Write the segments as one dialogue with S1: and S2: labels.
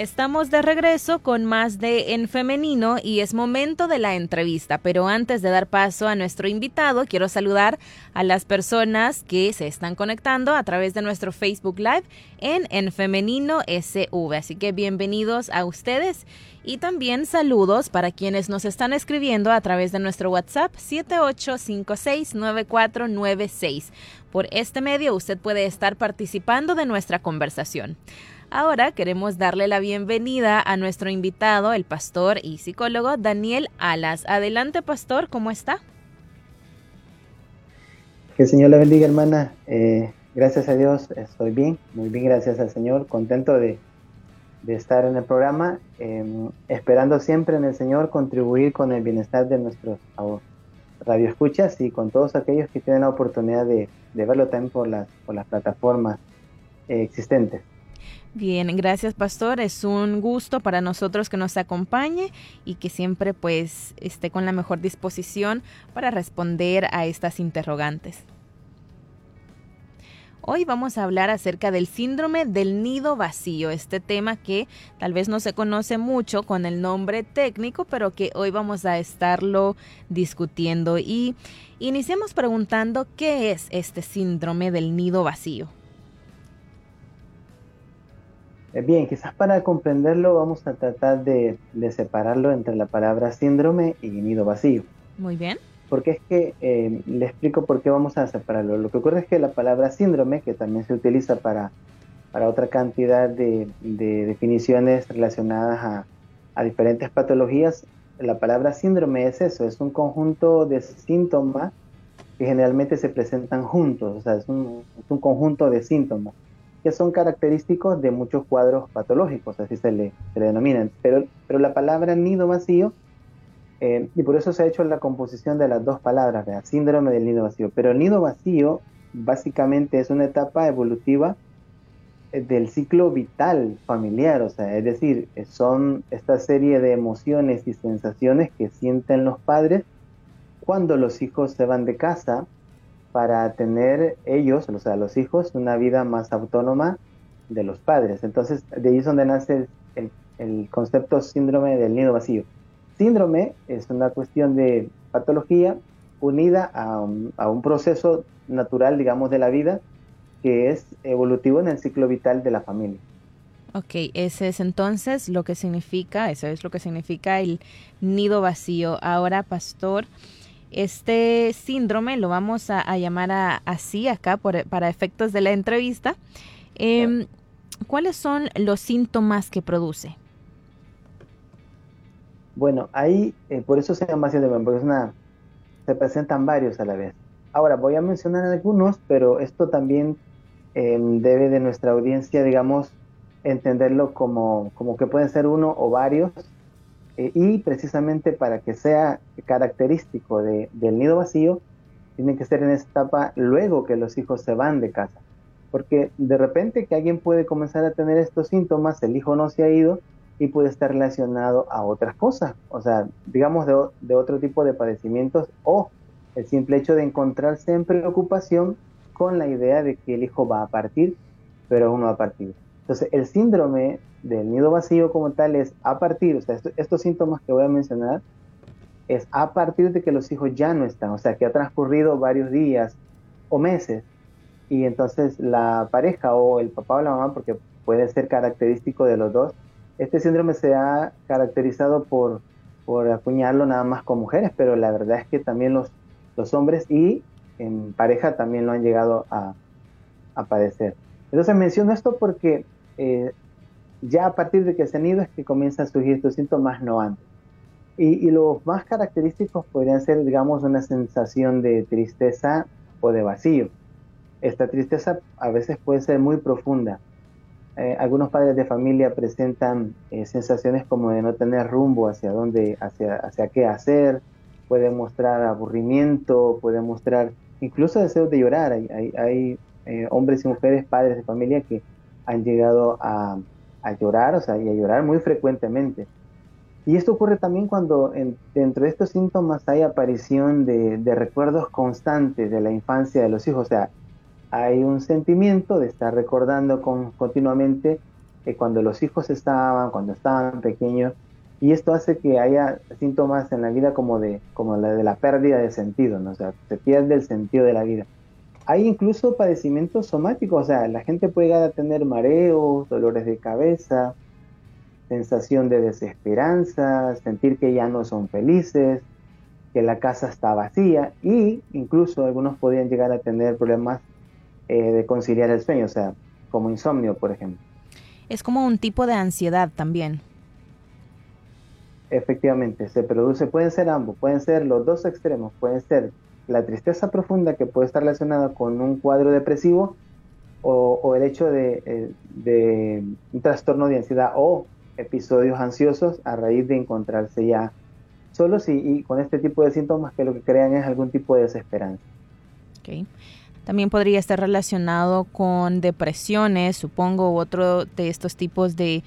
S1: Estamos de regreso con más de En Femenino y es momento de la entrevista, pero antes de dar paso a nuestro invitado, quiero saludar a las personas que se están conectando a través de nuestro Facebook Live en En Femenino SV. Así que bienvenidos a ustedes y también saludos para quienes nos están escribiendo a través de nuestro WhatsApp 78569496. Por este medio usted puede estar participando de nuestra conversación. Ahora queremos darle la bienvenida a nuestro invitado, el pastor y psicólogo Daniel Alas. Adelante, pastor, ¿cómo está?
S2: Que el Señor le bendiga, hermana. Eh, gracias a Dios, estoy bien, muy bien, gracias al Señor, contento de, estar en el programa, em, esperando siempre en el Señor contribuir con el bienestar de nuestros radioescuchas y con todos aquellos que tienen la oportunidad de, verlo también por las, plataformas eh, existentes.
S1: Bien, gracias pastor. Es un gusto para nosotros que nos acompañe y que siempre pues esté con la mejor disposición para responder a estas interrogantes. Hoy vamos a hablar acerca del síndrome del nido vacío, este tema que tal vez no se conoce mucho con el nombre técnico, pero que hoy vamos a estarlo discutiendo. Y iniciemos preguntando qué es este síndrome del nido vacío.
S2: Eh, bien, quizás para comprenderlo vamos a tratar de, separarlo entre la palabra síndrome y nido vacío.
S1: Muy bien.
S2: Porque es que eh, le explico por qué vamos a separarlo. Lo que ocurre es que la palabra síndrome, que también se utiliza para, para otra cantidad de, definiciones relacionadas a, a, diferentes patologías, la palabra síndrome es eso, es un conjunto de síntomas que generalmente se presentan juntos, o sea, es un, es un conjunto de síntomas que son característicos de muchos cuadros patológicos, así se le, denominan. Pero, pero la palabra nido vacío, eh, y por eso se ha hecho la composición de las dos palabras, ¿verdad? síndrome del nido vacío. Pero nido vacío básicamente es una etapa evolutiva eh, del ciclo vital familiar, o sea, es decir, son esta serie de emociones y sensaciones que sienten los padres cuando los hijos se van de casa para tener ellos, o sea, los hijos, una vida más autónoma de los padres. Entonces, de ahí es donde nace el, concepto síndrome del nido vacío. Síndrome es una cuestión de patología unida a un, proceso natural, digamos, de la vida, que es evolutivo en el ciclo vital de la familia.
S1: Ok, ese es entonces lo que significa, eso es lo que significa el nido vacío. Ahora, pastor, este síndrome lo vamos a, llamar así acá para efectos de la entrevista. Em, ¿Cuáles son los síntomas que produce?
S2: Bueno, ahí eh, por eso se llama síndrome, porque es una, se presentan varios a la vez. Ahora voy a mencionar algunos, pero esto también em, debe de nuestra audiencia, digamos, entenderlo como, como que pueden ser uno o varios eh, y precisamente para que sea característico del nido vacío, tiene que ser en esta etapa luego que los hijos se van de casa. Porque de repente que alguien puede comenzar a tener estos síntomas, el hijo no se ha ido y puede estar relacionado a otras cosas, o sea, digamos de, de otro tipo de padecimientos o el simple hecho de encontrarse en preocupación con la idea de que el hijo va a partir, pero aún no va a partir. Entonces, el síndrome del nido vacío como tal es a partir, o sea, estos síntomas que voy a mencionar, es a partir de que los hijos ya no están, o sea, que ha transcurrido varios días o meses y entonces la pareja o el papá o la mamá, porque puede ser característico de los dos, este síndrome se ha caracterizado por, por acuñarlo nada más con mujeres, pero la verdad es que también los, los hombres y en pareja también lo han llegado a, a padecer. Entonces menciono esto porque eh, ya a partir de que se han ido es que comienzan a surgir estos síntomas, no antes. Y, los más característicos podrían ser, digamos, una sensación de tristeza o de vacío. Esta tristeza a veces puede ser muy profunda. Eh, algunos padres de familia presentan eh, sensaciones como de no tener rumbo hacia dónde, hacia, hacia qué hacer, pueden mostrar aburrimiento, pueden mostrar incluso deseos de llorar. Hay, hay, hay eh, hombres y mujeres, padres de familia que han llegado a, a llorar, o sea, y a llorar muy frecuentemente. Y esto ocurre también cuando dentro de estos síntomas hay aparición de, recuerdos constantes de la infancia de los hijos. O sea, hay un sentimiento de estar recordando con, continuamente que cuando los hijos estaban, cuando estaban pequeños, y esto hace que haya síntomas en la vida como de, como la de la pérdida de sentido, ¿no? o sea, se pierde el sentido de la vida. Hay incluso padecimientos somáticos, o sea, la gente puede llegar a tener mareos, dolores de cabeza, sensación de desesperanza, sentir que ya no son felices, que la casa está vacía y incluso algunos podrían llegar a tener problemas eh, de conciliar el sueño, o sea, como insomnio, por ejemplo.
S1: Es como un tipo de ansiedad también.
S2: Efectivamente, se produce, pueden ser ambos, pueden ser los dos extremos, pueden ser la tristeza profunda que puede estar relacionada con un cuadro depresivo o, el hecho de, eh, de, un trastorno de ansiedad o episodios ansiosos a raíz de encontrarse ya solos y, con este tipo de síntomas que lo que crean es algún tipo de desesperanza.
S1: También podría estar relacionado con depresiones, supongo, u otro de estos tipos de,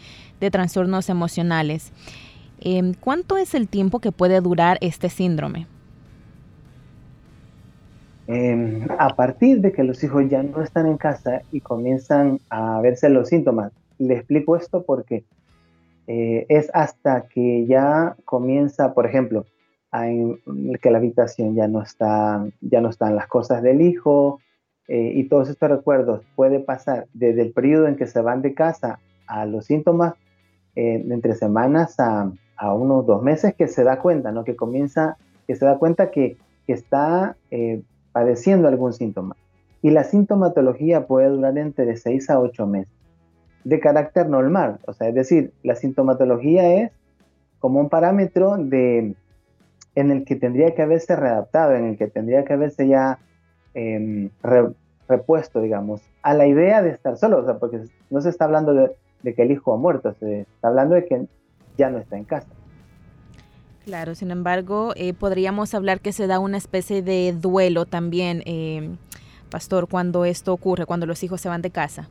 S1: trastornos emocionales. Em, ¿Cuánto es el tiempo que puede durar este síndrome?
S2: Em, a partir de que los hijos ya no están en casa y comienzan a verse los síntomas, le explico esto porque eh, es hasta que ya comienza, por ejemplo, a que la habitación ya no está, ya no están las cosas del hijo eh, y todos estos recuerdos puede pasar desde el periodo en que se van de casa a los síntomas eh, entre semanas a, a, unos dos meses que se da cuenta, ¿no? Que comienza, que se da cuenta que, que está padeciendo algún síntoma. Y la sintomatología puede durar entre seis a ocho meses de carácter normal. O sea, es decir, la sintomatología es como un parámetro de, en el que tendría que haberse readaptado, en el que tendría que haberse ya em, repuesto, digamos, a la idea de estar solo. O sea, porque no se está hablando de, que el hijo ha muerto, se está hablando de que ya no está en casa.
S1: Claro, sin embargo, eh, podríamos hablar que se da una especie de duelo también, eh, Pastor, cuando esto ocurre, cuando los hijos se van de casa.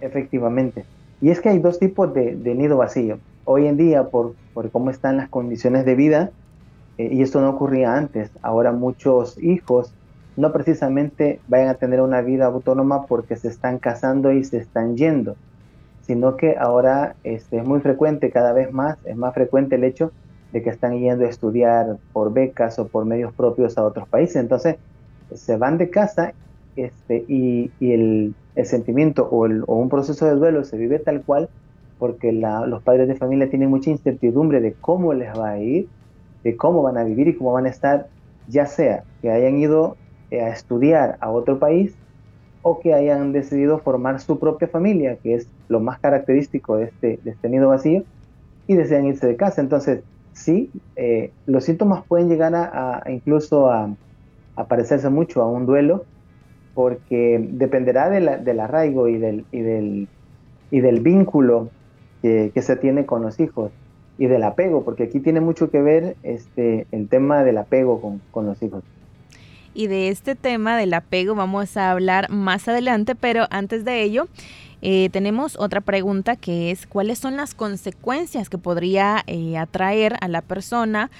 S2: Efectivamente. Y es que hay dos tipos de, nido vacío. Hoy en día, por, cómo están las condiciones de vida, eh, y esto no ocurría antes, ahora muchos hijos no precisamente vayan a tener una vida autónoma porque se están casando y se están yendo, sino que ahora este, es muy frecuente, cada vez más, es más frecuente el hecho de que están yendo a estudiar por becas o por medios propios a otros países. Entonces, se van de casa este, y, el, sentimiento o, un proceso de duelo se vive tal cual porque los padres de familia tienen mucha incertidumbre de cómo les va a ir, de cómo van a vivir y cómo van a estar, ya sea que hayan ido eh, a estudiar a otro país o que hayan decidido formar su propia familia, que es lo más característico de este, de este nido vacío, y desean irse de casa. Entonces, sí, eh, los síntomas pueden llegar a, incluso a, parecerse mucho a un duelo, porque dependerá del arraigo y del, y del, y del vínculo que, se tiene con los hijos y del apego, porque aquí tiene mucho que ver este, el tema del apego con los hijos.
S1: Y de este tema del apego vamos a hablar más adelante, pero antes de ello, eh, tenemos otra pregunta que es cuáles son las consecuencias que podría eh, atraer a la persona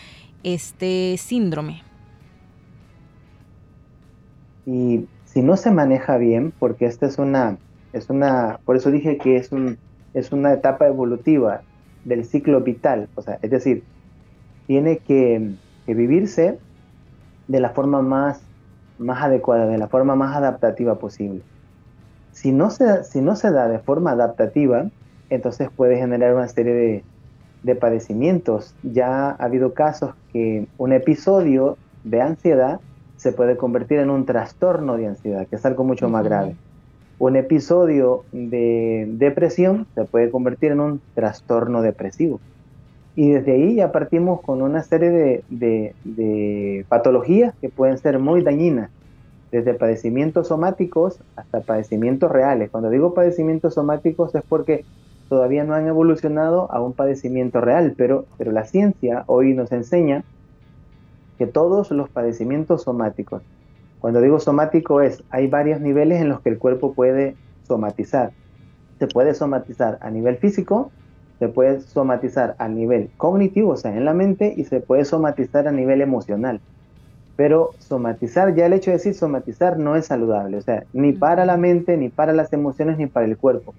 S1: este síndrome.
S2: Y si no se maneja bien, porque esta es una, es una, por eso dije que es, un, es una etapa evolutiva del ciclo vital, o sea, es decir, tiene que, vivirse de la forma más, más adecuada, de la forma más adaptativa posible. Si no, se, si no se da de forma adaptativa, entonces puede generar una serie de, de padecimientos. Ya ha habido casos que un episodio de ansiedad se puede convertir en un trastorno de ansiedad, que es algo mucho más grave. Un episodio de depresión se puede convertir en un trastorno depresivo. Y desde ahí ya partimos con una serie de, patologías que pueden ser muy dañinas, desde padecimientos somáticos hasta padecimientos reales. Cuando digo padecimientos somáticos es porque todavía no han evolucionado a un padecimiento real, pero, pero la ciencia hoy nos enseña que todos los padecimientos somáticos, cuando digo somático es, hay varios niveles en los que el cuerpo puede somatizar. se puede somatizar a nivel físico, se puede somatizar a nivel cognitivo, o sea, en la mente, y se puede somatizar a nivel emocional. Pero somatizar, ya el hecho de decir somatizar no es saludable, o sea, ni para la mente, ni para las emociones, ni para el cuerpo.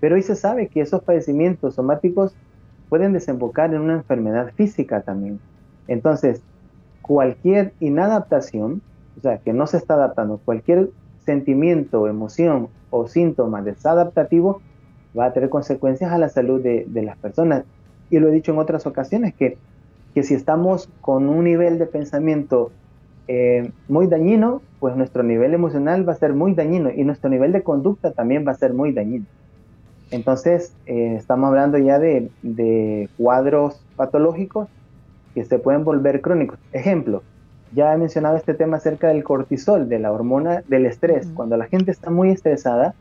S2: Pero hoy se sabe que esos padecimientos somáticos pueden desembocar en una enfermedad física también. Entonces, cualquier inadaptación, o sea, que no se está adaptando, cualquier sentimiento, emoción o síntoma desadaptativo va a tener consecuencias a la salud de, las personas. Y lo he dicho en otras ocasiones, que, que si estamos con un nivel de pensamiento eh, muy dañino, pues nuestro nivel emocional va a ser muy dañino y nuestro nivel de conducta también va a ser muy dañino. Entonces, eh, estamos hablando ya de, de, cuadros patológicos que se pueden volver crónicos. Ejemplo, ya he mencionado este tema acerca del cortisol, de la hormona del estrés. Cuando la gente está muy estresada,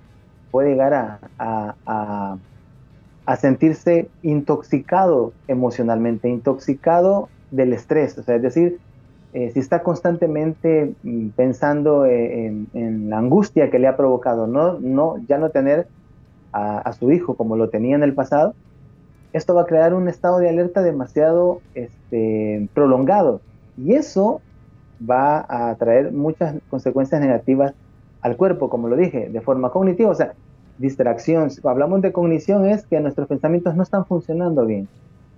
S2: puede llegar a, a, a, sentirse intoxicado emocionalmente, intoxicado del estrés. O sea, es decir, eh, si está constantemente mm, pensando eh, en, la angustia que le ha provocado, no, no, ya no tener a, su hijo como lo tenía en el pasado, esto va a crear un estado de alerta demasiado este, prolongado. Y eso va a traer muchas consecuencias negativas al cuerpo, como lo dije, de forma cognitiva, o sea, distracción. Si hablamos de cognición es que nuestros pensamientos no están funcionando bien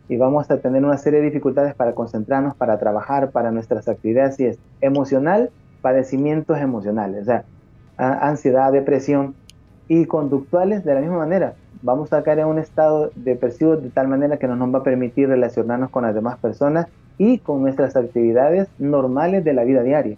S2: y vamos a tener una serie de dificultades para concentrarnos, para trabajar, para nuestras actividades, y es emocional, padecimientos emocionales, o sea, ansiedad, depresión y conductuales de la misma manera. Vamos a caer en un estado depresivo de tal manera que no nos va a permitir relacionarnos con las demás personas y con nuestras actividades normales de la vida diaria.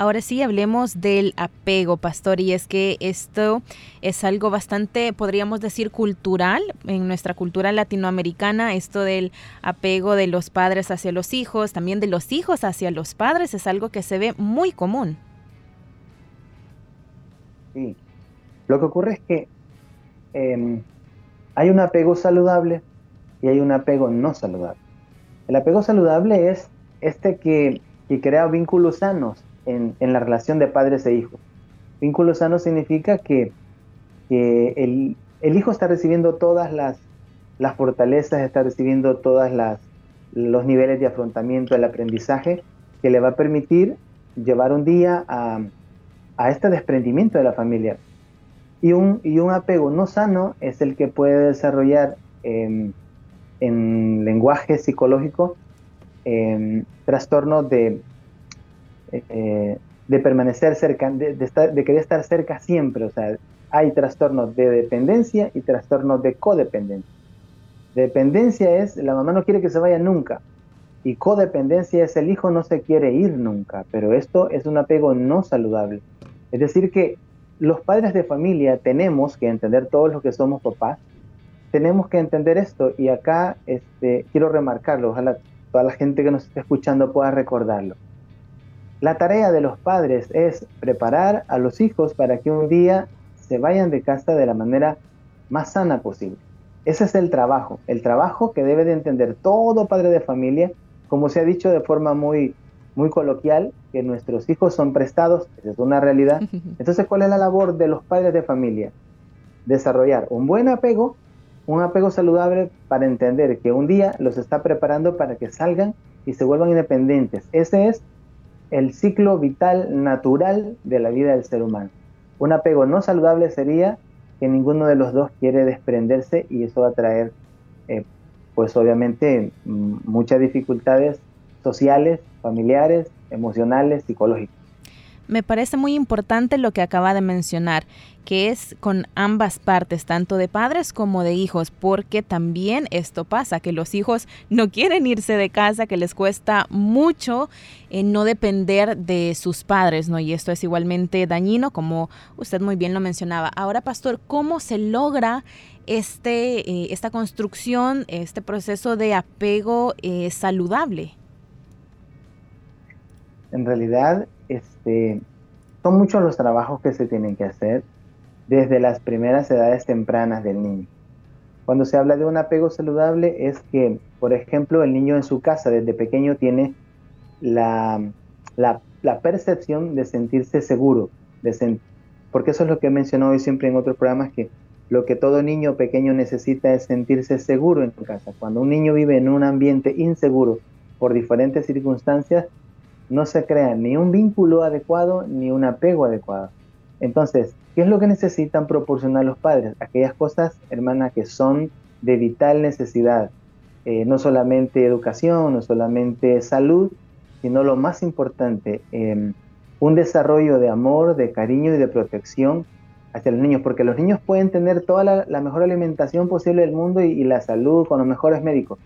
S1: Ahora sí, hablemos del apego, pastor, y es que esto es algo bastante, podríamos decir, cultural en nuestra cultura latinoamericana, esto del apego de los padres hacia los hijos, también de los hijos hacia los padres, es algo que se ve muy común.
S2: Sí, lo que ocurre es que em, hay un apego saludable y hay un apego no saludable. El apego saludable es este que, crea vínculos sanos en, la relación de padres e hijos. Vínculos sanos significa que, el, hijo está recibiendo todas las, fortalezas, está recibiendo todos los niveles de afrontamiento, el aprendizaje que le va a permitir llevar un día a, este desprendimiento de la familia. Y un, y un apego no sano es el que puede desarrollar em, en lenguaje psicológico eh, trastornos de, eh, de permanecer cerca, de, de, querer estar cerca siempre. O sea, hay trastornos de dependencia y trastornos de codependencia. Dependencia es la mamá no quiere que se vaya nunca. Y codependencia es el hijo no se quiere ir nunca. Pero esto es un apego no saludable. Es decir, que los padres de familia tenemos que entender todos los que somos papás tenemos que entender esto y acá este, quiero remarcarlo, ojalá toda la gente que nos esté escuchando pueda recordarlo. La tarea de los padres es preparar a los hijos para que un día se vayan de casa de la manera más sana posible. Ese es el trabajo, el trabajo que debe de entender todo padre de familia, como se ha dicho de forma muy, muy coloquial, que nuestros hijos son prestados, esa es una realidad. Entonces, ¿cuál es la labor de los padres de familia? Desarrollar un buen apego un apego saludable para entender que un día los está preparando para que salgan y se vuelvan independientes. Ese es el ciclo vital natural de la vida del ser humano. Un apego no saludable sería que ninguno de los dos quiere desprenderse y eso va a traer, eh, pues obviamente, muchas dificultades sociales, familiares, emocionales, psicológicas.
S1: Me parece muy importante lo que acaba de mencionar, que es con ambas partes, tanto de padres como de hijos, porque también esto pasa, que los hijos no quieren irse de casa, que les cuesta mucho eh, no depender de sus padres, ¿no? Y esto es igualmente dañino, como usted muy bien lo mencionaba. Ahora, pastor, ¿cómo se logra este, eh, esta construcción, este proceso de apego eh, saludable?
S2: En realidad, este, son muchos los trabajos que se tienen que hacer desde las primeras edades tempranas del niño. Cuando se habla de un apego saludable es que, por ejemplo, el niño en su casa desde pequeño tiene la, percepción de sentirse seguro, de porque eso es lo que he mencionado hoy siempre en otros programas, que lo que todo niño pequeño necesita es sentirse seguro en casa. Cuando un niño vive en un ambiente inseguro por diferentes circunstancias, no se crea ni un vínculo adecuado ni un apego adecuado. Entonces, ¿qué es lo que necesitan proporcionar los padres? Aquellas cosas, hermana, que son de vital necesidad. Eh, no solamente educación, no solamente salud, sino lo más importante, em, un desarrollo de amor, de cariño y de protección hacia los niños, porque los niños pueden tener toda la, mejor alimentación posible del mundo y, la salud con los mejores médicos,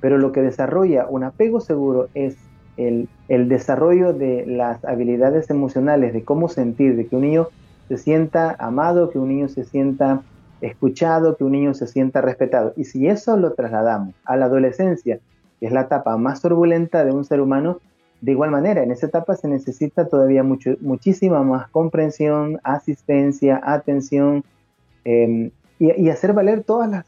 S2: pero lo que desarrolla un apego seguro es el, desarrollo de las habilidades emocionales, de cómo sentir, de que un niño se sienta amado, que un niño se sienta escuchado, que un niño se sienta respetado. Y si eso lo trasladamos a la adolescencia, que es la etapa más turbulenta de un ser humano, de igual manera, en esa etapa se necesita todavía muchísima más comprensión, asistencia, atención em, y, hacer valer todas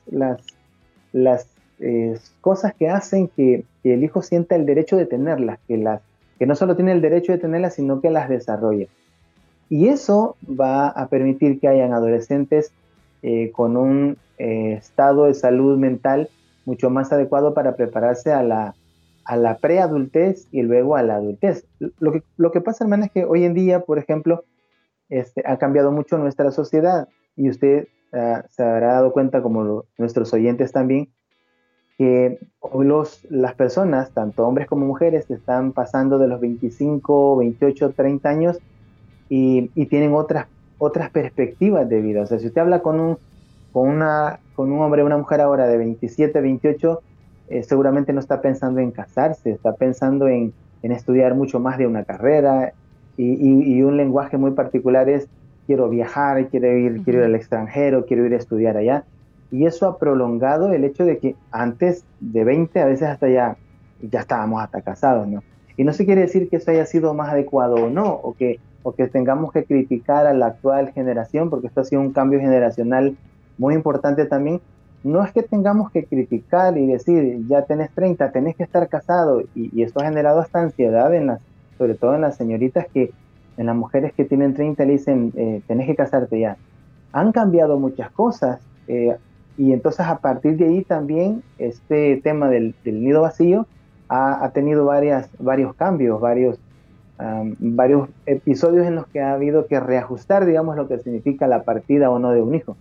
S2: las eh, cosas que hacen que, el hijo sienta el derecho de tenerlas, que, las, que no solo tiene el derecho de tenerlas, sino que las desarrolla. Y eso va a permitir que hayan adolescentes eh, con un eh, estado de salud mental mucho más adecuado para prepararse a la, a la preadultez y luego a la adultez. Lo que, lo que pasa, hermana, es que hoy en día, por ejemplo, este, ha cambiado mucho nuestra sociedad y usted ah, se habrá dado cuenta, como nuestros oyentes también, que los, las personas, tanto hombres como mujeres, están pasando de los 25, 28, 30 años y, y tienen otras, otras perspectivas de vida. O sea, si usted habla con un, con una, con un hombre o una mujer ahora de 27, 28, eh, seguramente no está pensando en casarse, está pensando en, estudiar mucho más de una carrera y, un lenguaje muy particular es quiero viajar, quiero ir, quiero ir al extranjero, quiero ir a estudiar allá. Y eso ha prolongado el hecho de que antes de 20 a veces hasta ya, ya estábamos hasta casados, ¿no? Y no se quiere decir que eso haya sido más adecuado o no, o que, o que tengamos que criticar a la actual generación, porque esto ha sido un cambio generacional muy importante también, no es que tengamos que criticar y decir, ya tenés 30, tenés que estar casado, y, esto ha generado hasta ansiedad, en las, sobre todo en las señoritas que, en las mujeres que tienen 30 le dicen, eh, tenés que casarte ya. Han cambiado muchas cosas, eh, y entonces a partir de ahí también este tema del, nido vacío ha, tenido varias, varios cambios, varios, varios episodios en los que ha habido que reajustar, digamos, lo que significa la partida o no de un hijo.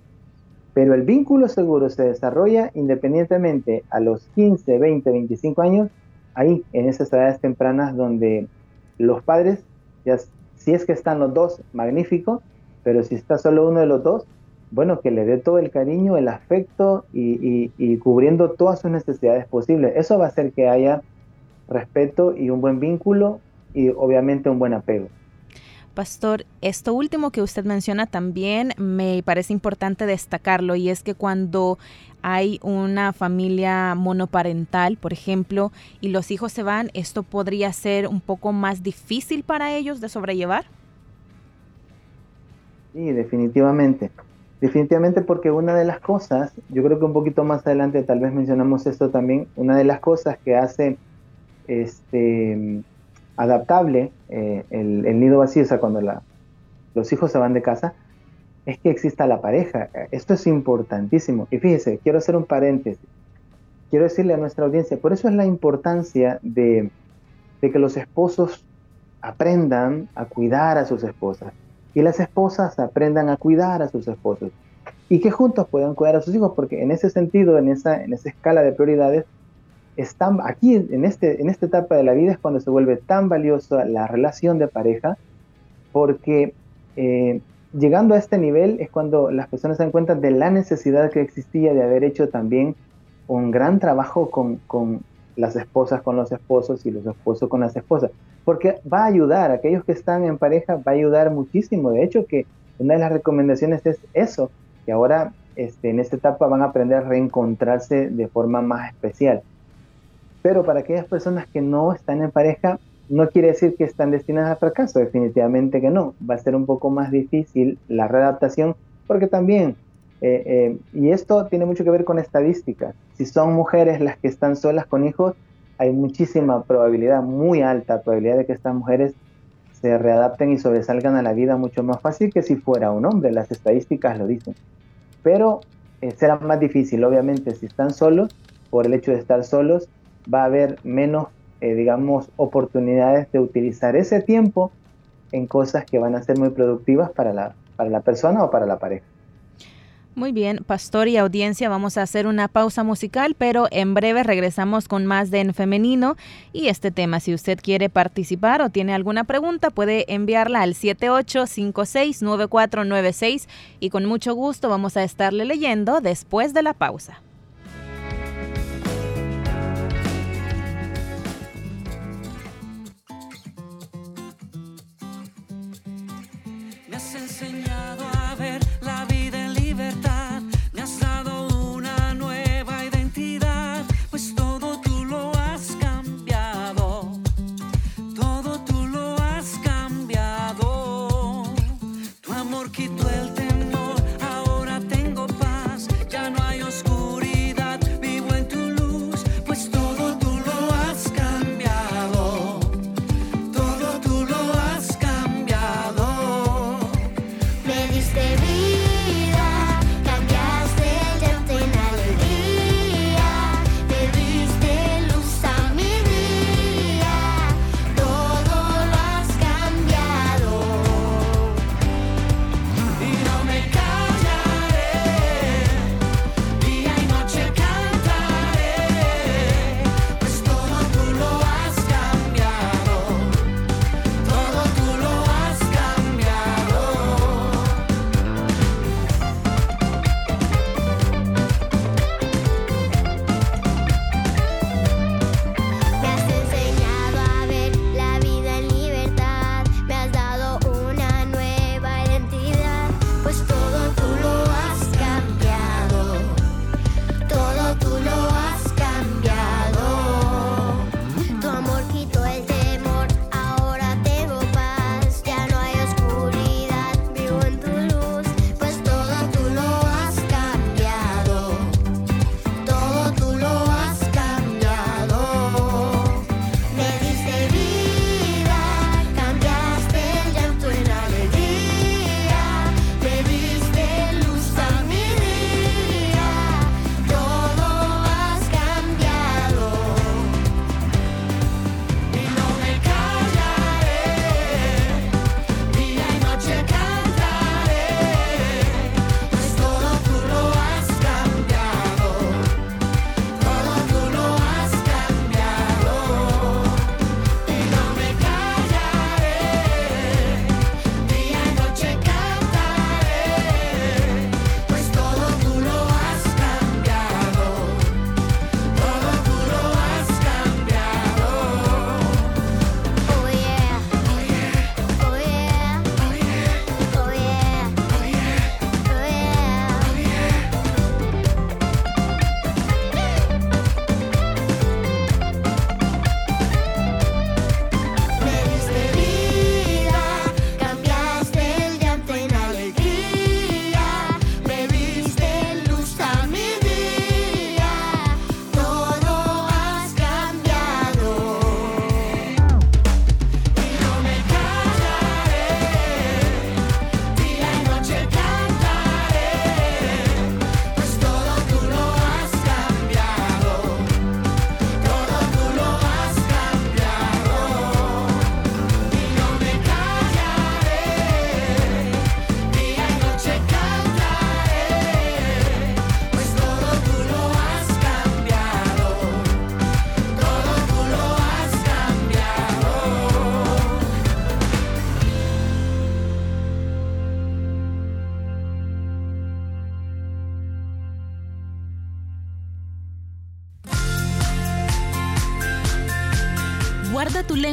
S2: Pero el vínculo seguro se desarrolla independientemente a los 15, 20, 25 años, ahí en esas edades tempranas donde los padres, ya, si es que están los dos, magnífico, pero si está solo uno de los dos, bueno, que le dé todo el cariño, el afecto y, y cubriendo todas sus necesidades posibles. Eso va a hacer que haya respeto y un buen vínculo y obviamente un buen apego.
S1: Pastor, esto último que usted menciona también me parece importante destacarlo y es que cuando hay una familia monoparental, por ejemplo, y los hijos se van, ¿esto podría ser un poco más difícil para ellos de sobrellevar?
S2: Sí, definitivamente. Definitivamente porque una de las cosas, yo creo que un poquito más adelante tal vez mencionamos esto también, una de las cosas que hace este adaptable, eh, el, nido vacío, o sea, cuando los hijos se van de casa, es que exista la pareja. Esto es importantísimo. Y fíjese, quiero hacer un paréntesis. Quiero decirle a nuestra audiencia, por eso es la importancia de, de que los esposos aprendan a cuidar a sus esposas y las esposas aprendan a cuidar a sus esposos y que juntos puedan cuidar a sus hijos, porque en ese sentido, en esa, en esa escala de prioridades, están aquí en, este, en esta etapa de la vida es cuando se vuelve tan valiosa la relación de pareja, porque eh, llegando a este nivel es cuando las personas se dan cuenta de la necesidad que existía de haber hecho también un gran trabajo con, con las esposas con los esposos y los esposos con las esposas, porque va a ayudar, a aquellos que están en pareja va a ayudar muchísimo, de hecho que una de las recomendaciones es eso, que ahora este, en esta etapa van a aprender a reencontrarse de forma más especial. Pero para aquellas personas que no están en pareja, no quiere decir que están destinadas al fracaso, definitivamente que no. Va a ser un poco más difícil la readaptación porque también, eh, eh, y esto tiene mucho que ver con estadísticas, si son mujeres las que están solas con hijos, hay muchísima probabilidad, muy alta probabilidad de que estas mujeres se readapten y sobresalgan a la vida mucho más fácil que si fuera un hombre, las estadísticas lo dicen. Pero eh, será más difícil, obviamente, si están solos, por el hecho de estar solos, va a haber menos, eh, digamos, oportunidades de utilizar ese tiempo en cosas que van a ser muy productivas para la, para la persona o para la pareja.
S3: Muy bien, pastor y audiencia, vamos a hacer una pausa musical, pero en breve regresamos con más de En Femenino y este tema. Si usted quiere participar o tiene alguna pregunta, puede enviarla al 78569496 y con mucho gusto vamos a estarle leyendo después de la pausa.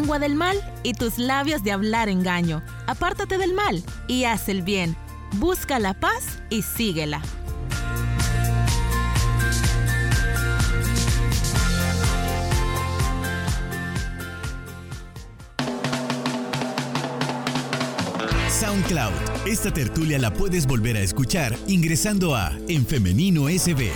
S3: Lengua del mal y tus labios de hablar engaño. Apártate del mal y haz el bien. Busca la paz y síguela.
S4: SoundCloud. Esta tertulia la puedes volver a escuchar ingresando a En Femenino SB.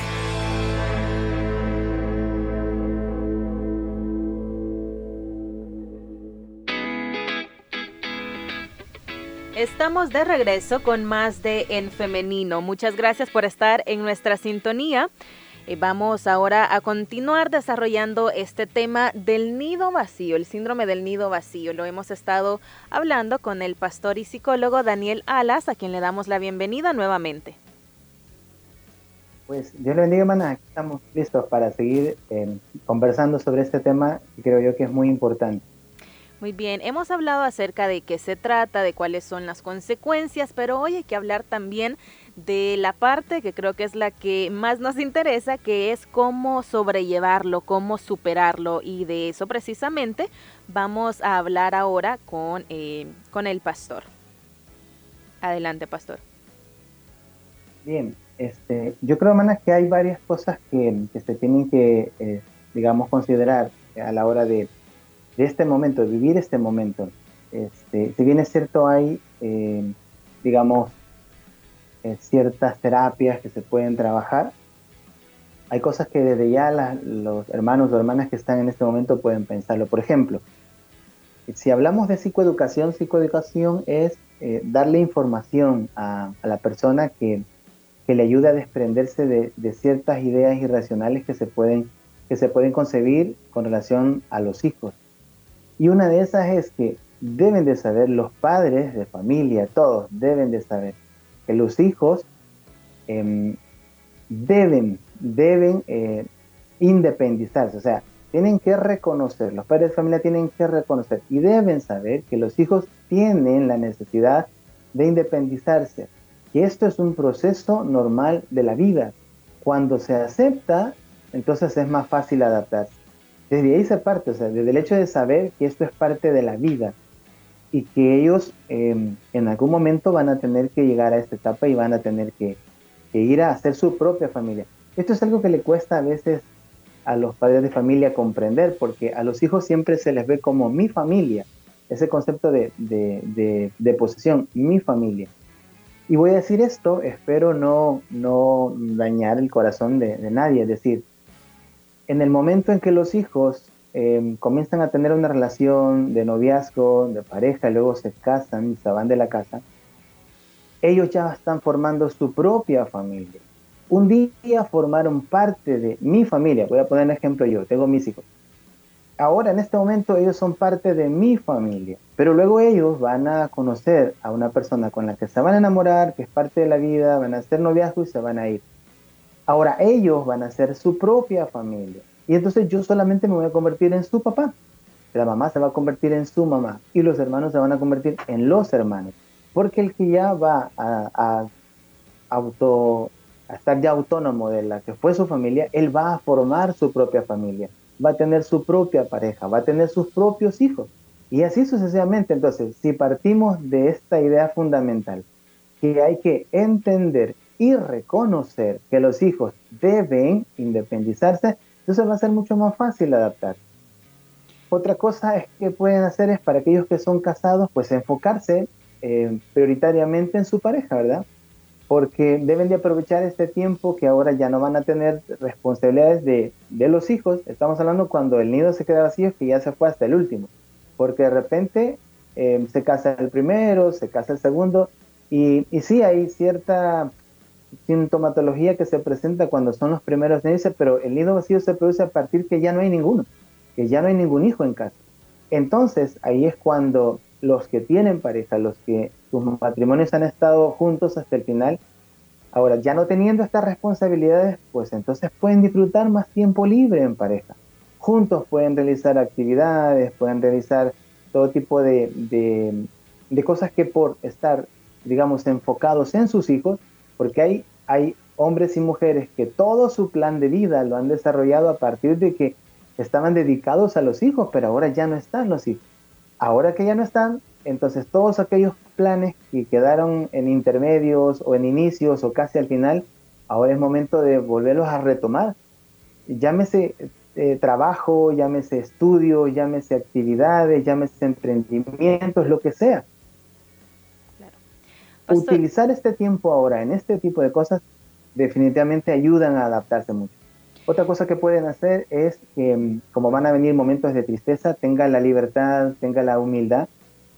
S1: Estamos de regreso con más de En Femenino. Muchas gracias por estar en nuestra sintonía. Eh, vamos ahora a continuar desarrollando este tema del nido vacío, el síndrome del nido vacío. Lo hemos estado hablando con el pastor y psicólogo Daniel Alas, a quien le damos la bienvenida nuevamente.
S2: Pues Dios le bendiga, hermana. estamos listos para seguir eh, conversando sobre este tema que creo yo que es muy importante.
S1: Muy bien, hemos hablado acerca de qué se trata, de cuáles son las consecuencias, pero hoy hay que hablar también de la parte que creo que es la que más nos interesa, que es cómo sobrellevarlo, cómo superarlo. Y de eso precisamente vamos a hablar ahora con, eh, con el pastor. Adelante, pastor.
S2: Bien, este, yo creo, hermana, que hay varias cosas que, se tienen que, eh, digamos, considerar a la hora de este momento, de vivir este momento. Este, si bien es cierto, hay, eh, digamos, eh, ciertas terapias que se pueden trabajar, hay cosas que desde ya los hermanos o hermanas que están en este momento pueden pensarlo. Por ejemplo, si hablamos de psicoeducación, psicoeducación es eh, darle información a, la persona que, que, le ayude a desprenderse de, de, ciertas ideas irracionales que se, pueden, que se pueden concebir con relación a los hijos. Y una de esas es que deben de saber los padres de familia, todos deben de saber que los hijos em, deben, deben eh, independizarse, o sea, tienen que reconocer, los padres de familia tienen que reconocer y deben saber que los hijos tienen la necesidad de independizarse, que esto es un proceso normal de la vida. Cuando se acepta, entonces es más fácil adaptarse. Desde ahí se parte, o sea, desde el hecho de saber que esto es parte de la vida y que ellos em, en algún momento van a tener que llegar a esta etapa y van a tener que, ir a hacer su propia familia. Esto es algo que le cuesta a veces a los padres de familia comprender, porque a los hijos siempre se les ve como mi familia, ese concepto de, de, posesión, mi familia. Y voy a decir esto, espero no, no dañar el corazón de, nadie, es decir, en el momento en que los hijos em, comienzan a tener una relación de noviazgo, de pareja, luego se casan, se van de la casa, ellos ya están formando su propia familia. Un día formaron parte de mi familia. Voy a poner un ejemplo yo, tengo mis hijos. Ahora, en este momento, ellos son parte de mi familia. Pero luego ellos van a conocer a una persona con la que se van a enamorar, que es parte de la vida, van a hacer noviazgo y se van a ir. Ahora ellos van a ser su propia familia. Y entonces yo solamente me voy a convertir en su papá. La mamá se va a convertir en su mamá y los hermanos se van a convertir en los hermanos. Porque el que ya va a, estar ya autónomo de la que fue su familia, él va a formar su propia familia, va a tener su propia pareja, va a tener sus propios hijos. Y así sucesivamente. Entonces, si partimos de esta idea fundamental, que hay que entender y reconocer que los hijos deben independizarse, entonces va a ser mucho más fácil adaptar. Otra cosa es que pueden hacer es para aquellos que son casados, pues enfocarse eh, prioritariamente en su pareja, ¿verdad? Porque deben de aprovechar este tiempo que ahora ya no van a tener responsabilidades de, de los hijos. Estamos hablando cuando el nido se queda vacío, que ya se fue hasta el último. Porque de repente eh, se casa el primero, se casa el segundo, y, y sí hay cierta sintomatología que se presenta cuando son los primeros meses, pero el nido vacío se produce a partir que ya no hay ninguno, que ya no hay ningún hijo en casa. Entonces ahí es cuando los que tienen pareja, los que sus matrimonios han estado juntos hasta el final, ahora ya no teniendo estas responsabilidades, pues entonces pueden disfrutar más tiempo libre en pareja. Juntos pueden realizar actividades, pueden realizar todo tipo de, de, de cosas que por estar, digamos, enfocados en sus hijos, porque hay, hay hombres y mujeres que todo su plan de vida lo han desarrollado a partir de que estaban dedicados a los hijos, pero ahora ya no están los hijos. Ahora que ya no están, entonces todos aquellos planes que quedaron en intermedios o en inicios o casi al final, ahora es momento de volverlos a retomar. Llámese eh, trabajo, llámese estudio, llámese actividades, llámese emprendimientos, lo que sea utilizar este tiempo ahora en este tipo de cosas definitivamente ayudan a adaptarse mucho. Otra cosa que pueden hacer es que, mm, como van a venir momentos de tristeza, tenga la libertad, tenga la humildad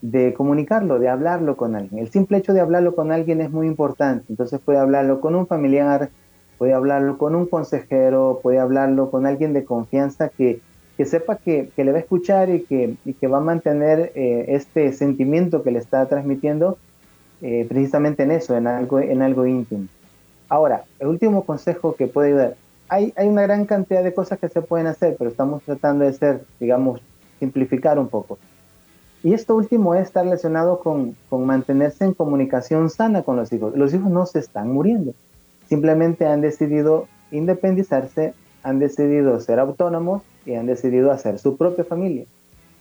S2: de comunicarlo, de hablarlo con alguien. El simple hecho de hablarlo con alguien es muy importante. Entonces puede hablarlo con un familiar, puede hablarlo con un consejero, puede hablarlo con alguien de confianza que, que sepa que, que, le va a escuchar y que, y que va a mantener eh, este sentimiento que le está transmitiendo eh, precisamente en eso, en algo, en algo íntimo. Ahora, el último consejo que puede ayudar. Hay, hay una gran cantidad de cosas que se pueden hacer, pero estamos tratando de ser, digamos, simplificar un poco. Y esto último es estar relacionado con, con, mantenerse en comunicación sana con los hijos. Los hijos no se están muriendo, simplemente han decidido independizarse, han decidido ser autónomos y han decidido hacer su propia familia.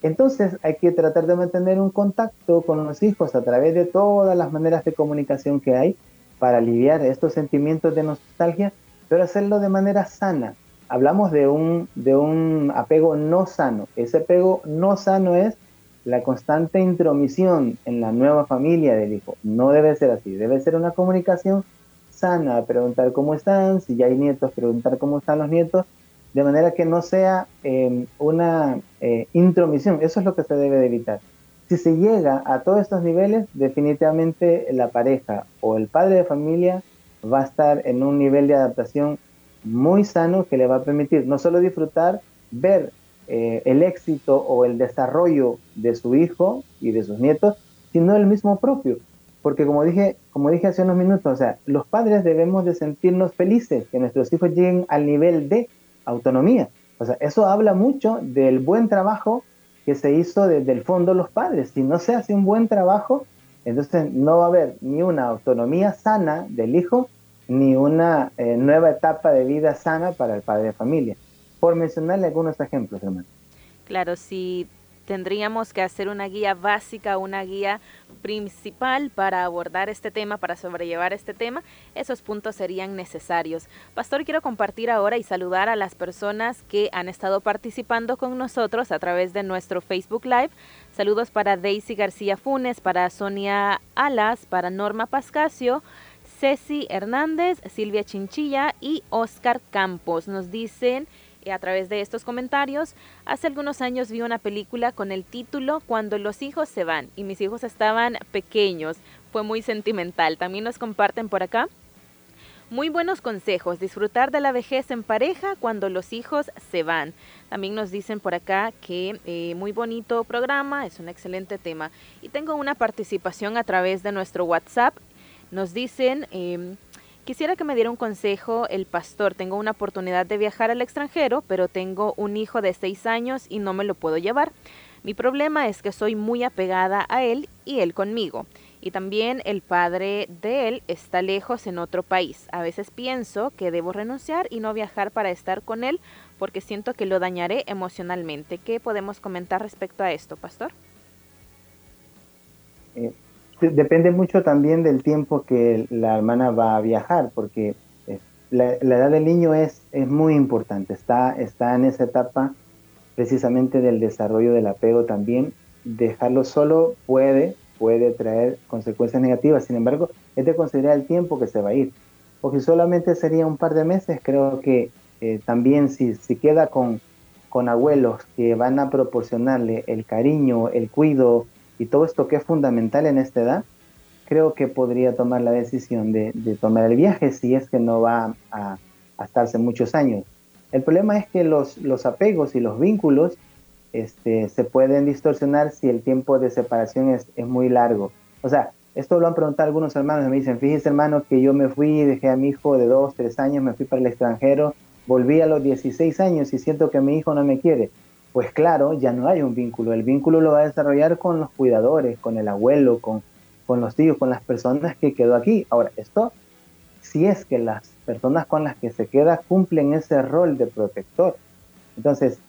S2: Entonces hay que tratar de mantener un contacto con los hijos a través de todas las maneras de comunicación que hay para aliviar estos sentimientos de nostalgia, pero hacerlo de manera sana. Hablamos de un, de un apego no sano. Ese apego no sano es la constante intromisión en la nueva familia del hijo. No debe ser así, debe ser una comunicación sana, preguntar cómo están, si ya hay nietos, preguntar cómo están los nietos, de manera que no sea em, una eh, intromisión. Eso es lo que se debe de evitar. Si se llega a todos estos niveles, definitivamente la pareja o el padre de familia va a estar en un nivel de adaptación muy sano que le va a permitir no solo disfrutar, ver eh, el éxito o el desarrollo de su hijo y de sus nietos, sino el mismo propio. Porque como dije, como dije hace unos minutos, o sea, los padres debemos de sentirnos felices que nuestros hijos lleguen al nivel de autonomía. O sea, eso habla mucho del buen trabajo que se hizo desde el fondo los padres. Si no se hace un buen trabajo, entonces no va a haber ni una autonomía sana del hijo, ni una eh, nueva etapa de vida sana para el padre de familia por mencionarle algunos ejemplos, hermano.
S1: Claro, si tendríamos que hacer una guía básica, una guía principal para abordar este tema, para sobrellevar este tema, esos puntos serían necesarios. Pastor, quiero compartir ahora y saludar a las personas que han estado participando con nosotros a través de nuestro Facebook Live. Saludos para Daisy García Funes, para Sonia Alas, para Norma Pascasio. Ceci Hernández, Silvia Chinchilla y Oscar Campos. Nos dicen a través de estos comentarios, hace algunos años vi una película con el título Cuando los hijos se van y mis hijos estaban pequeños. Fue muy sentimental. También nos comparten por acá. Muy buenos consejos, disfrutar de la vejez en pareja cuando los hijos se van. También nos dicen por acá que eh, muy bonito programa, es un excelente tema. Y tengo una participación a través de nuestro WhatsApp. Nos dicen... Eh, Quisiera que me diera un consejo el pastor. Tengo una oportunidad de viajar al extranjero, pero tengo un hijo de seis años y no me lo puedo llevar. Mi problema es que soy muy apegada a él y él conmigo. Y también el padre de él está lejos en otro país. A veces pienso que debo renunciar y no viajar para estar con él porque siento que lo dañaré emocionalmente. ¿Qué podemos comentar respecto a esto, pastor?
S2: Eh, depende mucho también del tiempo que la hermana va a viajar, porque eh, la, edad del niño es, es muy importante, está, está en esa etapa precisamente del desarrollo del apego también. Dejarlo solo puede, puede traer consecuencias negativas, sin embargo, es de considerar el tiempo que se va a ir, porque solamente sería un par de meses, creo que eh, también si, si queda con, con abuelos que van a proporcionarle el cariño, el cuido, y todo esto que es fundamental en esta edad, creo que podría tomar la decisión de, tomar el viaje si es que no va a, estarse muchos años. El problema es que los, los apegos y los vínculos este, se pueden distorsionar si el tiempo de separación es, es muy largo. O sea, esto lo han preguntado algunos hermanos, me dicen, fíjese hermano que yo me fui, dejé a mi hijo de dos, tres años, me fui para el extranjero, volví a los 16 años y siento que mi hijo no me quiere pues claro, ya no hay un vínculo. El vínculo lo va a desarrollar con los cuidadores, con el abuelo, con, con los tíos, con las personas que quedó aquí. Ahora, esto, si es que las personas con las que se queda cumplen ese rol de protector. Entonces,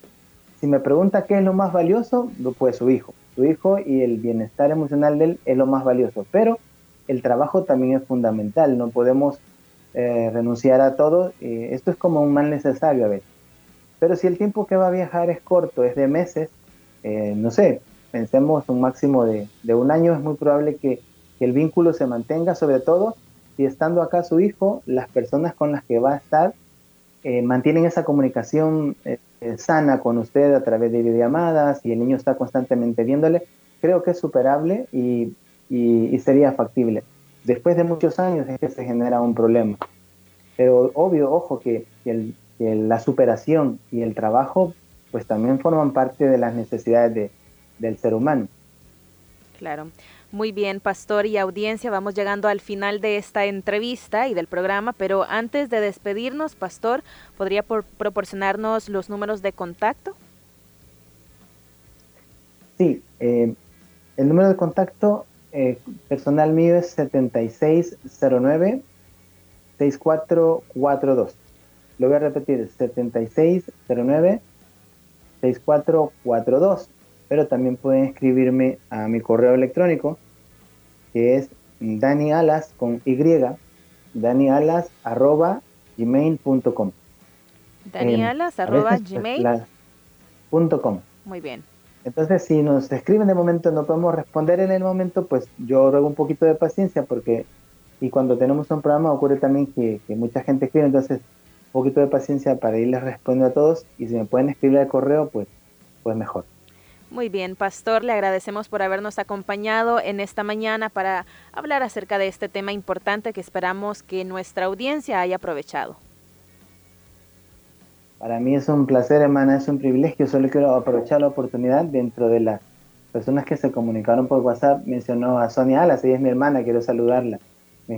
S2: si me pregunta qué es lo más valioso, pues su hijo. Su hijo y el bienestar emocional de él es lo más valioso. Pero el trabajo también es fundamental. No podemos eh, renunciar a todo. Eh, esto es como un mal necesario a veces. Pero si el tiempo que va a viajar es corto, es de meses, eh, no sé, pensemos un máximo de, un año, es muy probable que, el vínculo se mantenga, sobre todo si estando acá su hijo, las personas con las que va a estar eh, mantienen esa comunicación eh, sana con usted a través de videollamadas y el niño está constantemente viéndole, creo que es superable y, y, sería factible. Después de muchos años es que se genera un problema. Pero obvio, ojo, que, el, la superación y el trabajo pues también forman parte de las necesidades de, del ser humano.
S1: Claro. Muy bien, pastor y audiencia, vamos llegando al final de esta entrevista y del programa, pero antes de despedirnos, pastor, ¿podría proporcionarnos los números de contacto?
S2: Sí, eh, el número de contacto eh, personal mío es 7609-6442. Lo voy a repetir, 7609-6442 pero también pueden escribirme a mi correo electrónico, que es danialas con y, danialas arroba gmail.com.
S1: Danialas arroba
S2: gmail.com.
S1: Muy bien.
S2: Entonces, si nos escriben de momento, no podemos responder en el momento, pues yo ruego un poquito de paciencia porque, y cuando tenemos un programa ocurre también que, que mucha gente escribe, entonces poquito de paciencia para irles respondiendo a todos y si me pueden escribir al correo, pues, pues mejor.
S1: Muy bien, Pastor, le agradecemos por habernos acompañado en esta mañana para hablar acerca de este tema importante que esperamos que nuestra audiencia haya aprovechado.
S2: Para mí es un placer, hermana, es un privilegio. Solo quiero aprovechar la oportunidad dentro de las personas que se comunicaron por WhatsApp. Mencionó a Sonia Alas, ella es mi hermana, quiero saludarla.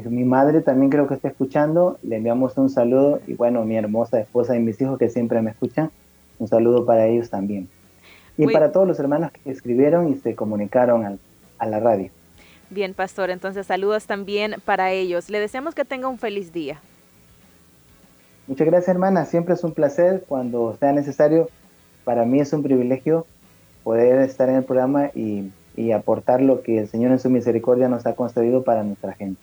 S2: Mi madre también creo que está escuchando, le enviamos un saludo y bueno, mi hermosa esposa y mis hijos que siempre me escuchan, un saludo para ellos también y para todos los hermanos que escribieron y se comunicaron a la radio.
S1: Bien, pastor, entonces saludos también para ellos. Le deseamos que tenga un feliz día.
S2: Muchas gracias, hermana. Siempre es un placer cuando sea necesario. Para mí es un privilegio poder estar en el programa y, y aportar lo que el Señor en su misericordia nos ha concedido para nuestra gente.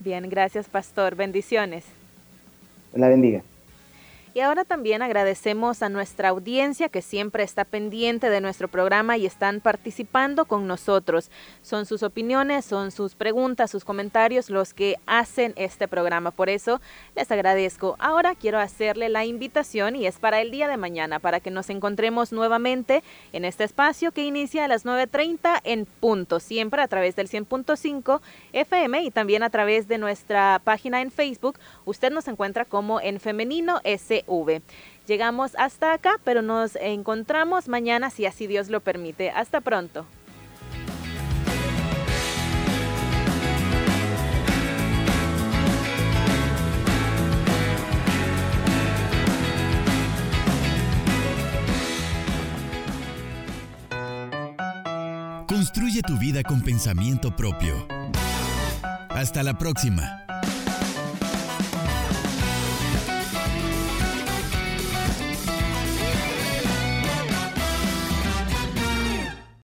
S1: Bien, gracias, pastor. Bendiciones.
S2: La bendiga.
S1: Y ahora también agradecemos a nuestra audiencia que siempre está pendiente de nuestro programa y están participando con nosotros. Son sus opiniones, son sus preguntas, sus comentarios los que hacen este programa. Por eso les agradezco. Ahora quiero hacerle la invitación y es para el día de mañana, para que nos encontremos nuevamente en este espacio que inicia a las 9.30 en punto, siempre a través del 100.5 FM y también a través de nuestra página en Facebook. Usted nos encuentra como en femenino S Llegamos hasta acá, pero nos encontramos mañana si así Dios lo permite. Hasta pronto.
S4: Construye tu vida con pensamiento propio. Hasta la próxima.